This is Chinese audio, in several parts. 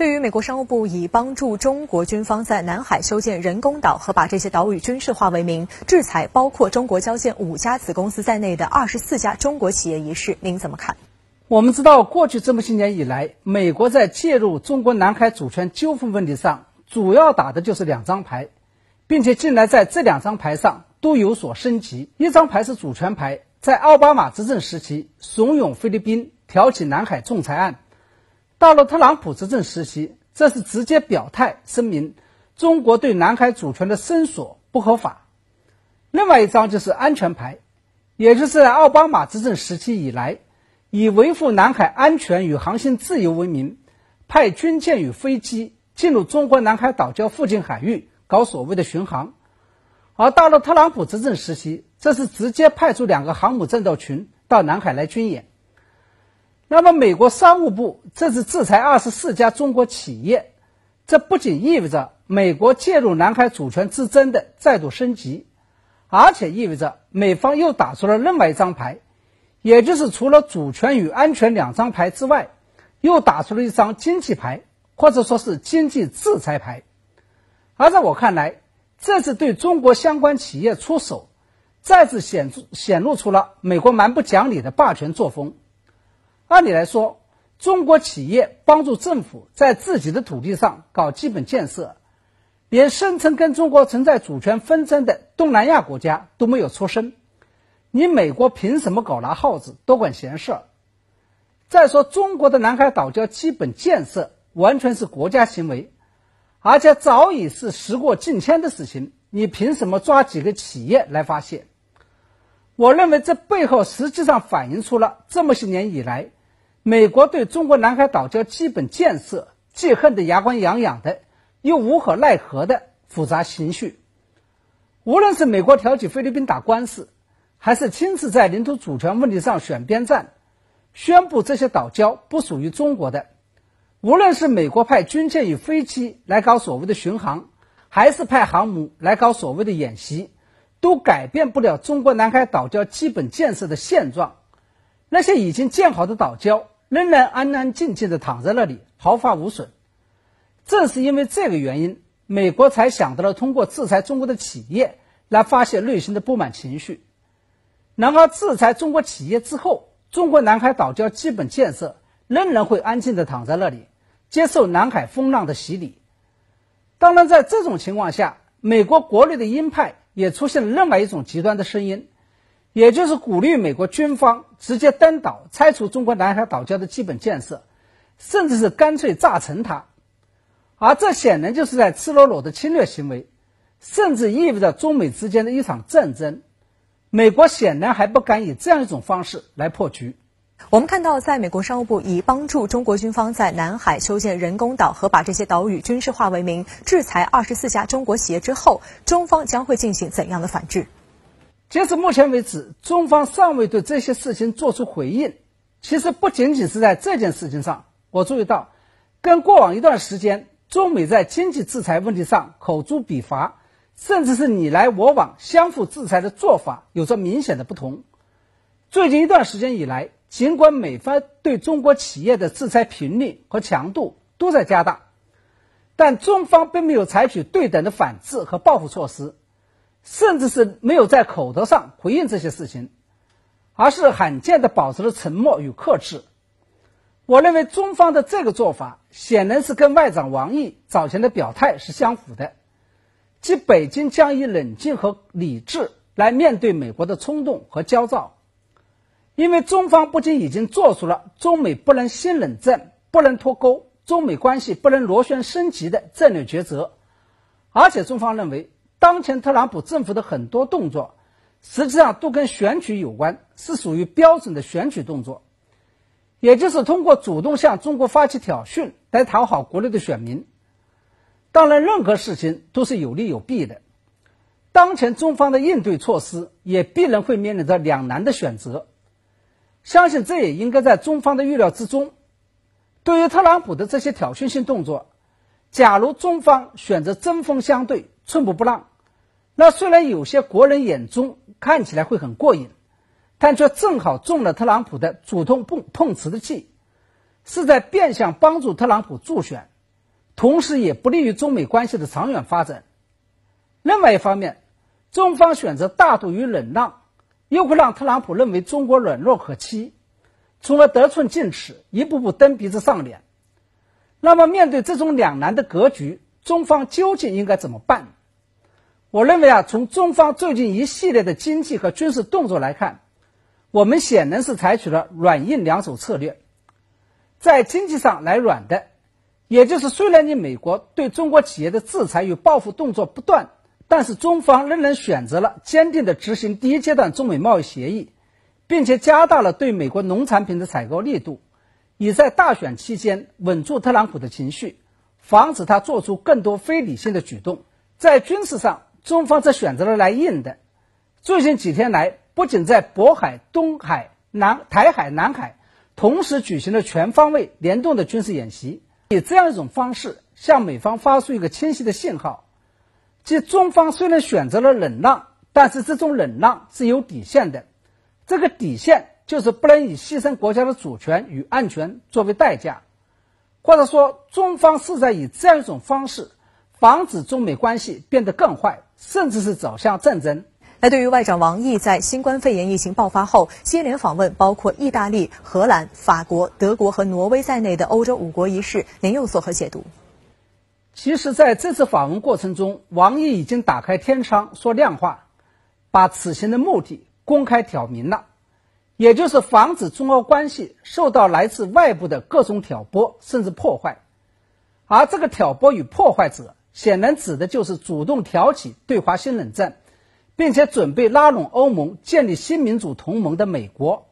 对于美国商务部以帮助中国军方在南海修建人工岛和把这些岛屿军事化为名，制裁包括中国交建五家子公司在内的二十四家中国企业一事，您怎么看？我们知道，过去这么些年以来，美国在介入中国南海主权纠纷问题上，主要打的就是两张牌，并且近来在这两张牌上都有所升级。一张牌是主权牌，在奥巴马执政时期怂恿菲律宾挑起南海仲裁案。到了特朗普执政时期，这是直接表态声明，中国对南海主权的伸索不合法。另外一张就是安全牌，也就是奥巴马执政时期以来，以维护南海安全与航行自由为名，派军舰与飞机进入中国南海岛礁附近海域搞所谓的巡航。而到了特朗普执政时期，这是直接派出两个航母战斗群到南海来军演。那么，美国商务部这次制裁二十四家中国企业，这不仅意味着美国介入南海主权之争的再度升级，而且意味着美方又打出了另外一张牌，也就是除了主权与安全两张牌之外，又打出了一张经济牌，或者说是经济制裁牌。而在我看来，这次对中国相关企业出手，再次显出显露出了美国蛮不讲理的霸权作风。按理来说，中国企业帮助政府在自己的土地上搞基本建设，连声称跟中国存在主权纷争的东南亚国家都没有出声。你美国凭什么搞拿耗子，多管闲事？再说，中国的南海岛礁基本建设完全是国家行为，而且早已是时过境迁的事情，你凭什么抓几个企业来发泄？我认为这背后实际上反映出了这么些年以来。美国对中国南海岛礁基本建设既恨得牙关痒痒的，又无可奈何的复杂情绪。无论是美国挑起菲律宾打官司，还是亲自在领土主权问题上选边站，宣布这些岛礁不属于中国的；无论是美国派军舰与飞机来搞所谓的巡航，还是派航母来搞所谓的演习，都改变不了中国南海岛礁基本建设的现状。那些已经建好的岛礁仍然安安静静地躺在那里，毫发无损。正是因为这个原因，美国才想到了通过制裁中国的企业来发泄内心的不满情绪。然而，制裁中国企业之后，中国南海岛礁基本建设仍然会安静地躺在那里，接受南海风浪的洗礼。当然，在这种情况下，美国国内的鹰派也出现了另外一种极端的声音。也就是鼓励美国军方直接登岛拆除中国南海岛礁的基本建设，甚至是干脆炸沉它，而这显然就是在赤裸裸的侵略行为，甚至意味着中美之间的一场战争。美国显然还不敢以这样一种方式来破局。我们看到，在美国商务部以帮助中国军方在南海修建人工岛和把这些岛屿军事化为名，制裁二十四家中国企业之后，中方将会进行怎样的反制？截至目前为止，中方尚未对这些事情作出回应。其实不仅仅是在这件事情上，我注意到，跟过往一段时间中美在经济制裁问题上口诛笔伐，甚至是你来我往、相互制裁的做法有着明显的不同。最近一段时间以来，尽管美方对中国企业的制裁频率和强度都在加大，但中方并没有采取对等的反制和报复措施。甚至是没有在口头上回应这些事情，而是罕见的保持了沉默与克制。我认为中方的这个做法显然是跟外长王毅早前的表态是相符的，即北京将以冷静和理智来面对美国的冲动和焦躁。因为中方不仅已经做出了中美不能新冷战、不能脱钩、中美关系不能螺旋升级的战略抉择，而且中方认为。当前特朗普政府的很多动作，实际上都跟选举有关，是属于标准的选举动作，也就是通过主动向中国发起挑衅来讨好国内的选民。当然，任何事情都是有利有弊的。当前中方的应对措施也必然会面临着两难的选择，相信这也应该在中方的预料之中。对于特朗普的这些挑衅性动作，假如中方选择针锋相对、寸步不让，那虽然有些国人眼中看起来会很过瘾，但却正好中了特朗普的主动碰碰瓷的计，是在变相帮助特朗普助选，同时也不利于中美关系的长远发展。另外一方面，中方选择大度与忍让，又会让特朗普认为中国软弱可欺，从而得寸进尺，一步步蹬鼻子上脸。那么，面对这种两难的格局，中方究竟应该怎么办？我认为啊，从中方最近一系列的经济和军事动作来看，我们显然是采取了软硬两手策略。在经济上来软的，也就是虽然你美国对中国企业的制裁与报复动作不断，但是中方仍然选择了坚定地执行第一阶段中美贸易协议，并且加大了对美国农产品的采购力度，以在大选期间稳住特朗普的情绪，防止他做出更多非理性的举动。在军事上，中方则选择了来硬的。最近几天来，不仅在渤海、东海、南台海、南海同时举行了全方位联动的军事演习，以这样一种方式向美方发出一个清晰的信号，即中方虽然选择了忍让，但是这种忍让是有底线的。这个底线就是不能以牺牲国家的主权与安全作为代价，或者说，中方是在以这样一种方式。防止中美关系变得更坏，甚至是走向战争。那对于外长王毅在新冠肺炎疫情爆发后接连访问包括意大利、荷兰、法国、德国和挪威在内的欧洲五国一事，您又作何解读？其实，在这次访问过程中，王毅已经打开天窗说亮话，把此行的目的公开挑明了，也就是防止中欧关系受到来自外部的各种挑拨甚至破坏，而这个挑拨与破坏者。显然指的就是主动挑起对华新冷战，并且准备拉拢欧盟建立新民主同盟的美国。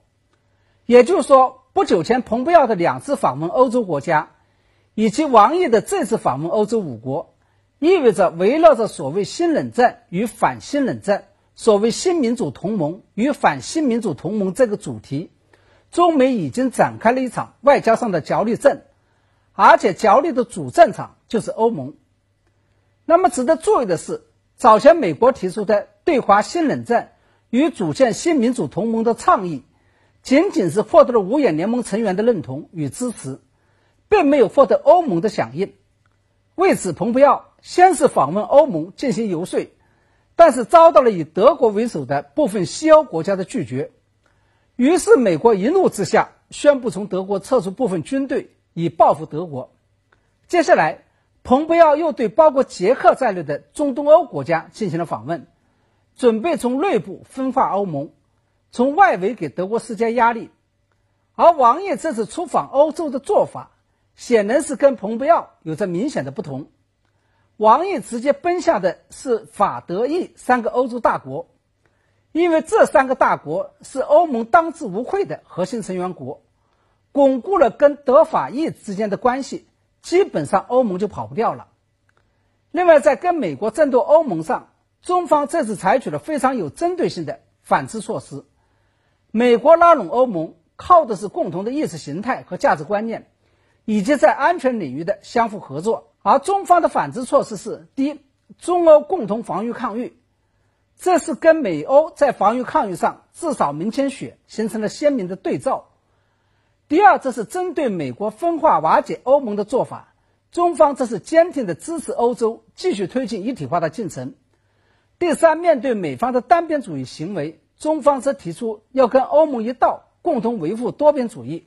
也就是说，不久前蓬佩奥的两次访问欧洲国家，以及王毅的这次访问欧洲五国，意味着围绕着所谓新冷战与反新冷战、所谓新民主同盟与反新民主同盟这个主题，中美已经展开了一场外交上的角力战，而且角力的主战场就是欧盟。那么值得注意的是，早前美国提出的对华新冷战与组建新民主同盟的倡议，仅仅是获得了五眼联盟成员的认同与支持，并没有获得欧盟的响应。为此，蓬佩奥先是访问欧盟进行游说，但是遭到了以德国为首的部分西欧国家的拒绝。于是，美国一怒之下宣布从德国撤出部分军队，以报复德国。接下来。蓬佩奥又对包括捷克在内的中东欧国家进行了访问，准备从内部分化欧盟，从外围给德国施加压力。而王毅这次出访欧洲的做法，显然是跟蓬佩奥有着明显的不同。王毅直接奔向的是法德意三个欧洲大国，因为这三个大国是欧盟当之无愧的核心成员国，巩固了跟德法意之间的关系。基本上欧盟就跑不掉了。另外，在跟美国争夺欧盟上，中方这次采取了非常有针对性的反制措施。美国拉拢欧盟靠的是共同的意识形态和价值观念，以及在安全领域的相互合作。而中方的反制措施是：第一，中欧共同防御抗御，这是跟美欧在防御抗御上至少明显血形成了鲜明的对照。第二，这是针对美国分化瓦解欧盟的做法，中方则是坚定的支持欧洲继续推进一体化的进程。第三，面对美方的单边主义行为，中方则提出要跟欧盟一道，共同维护多边主义。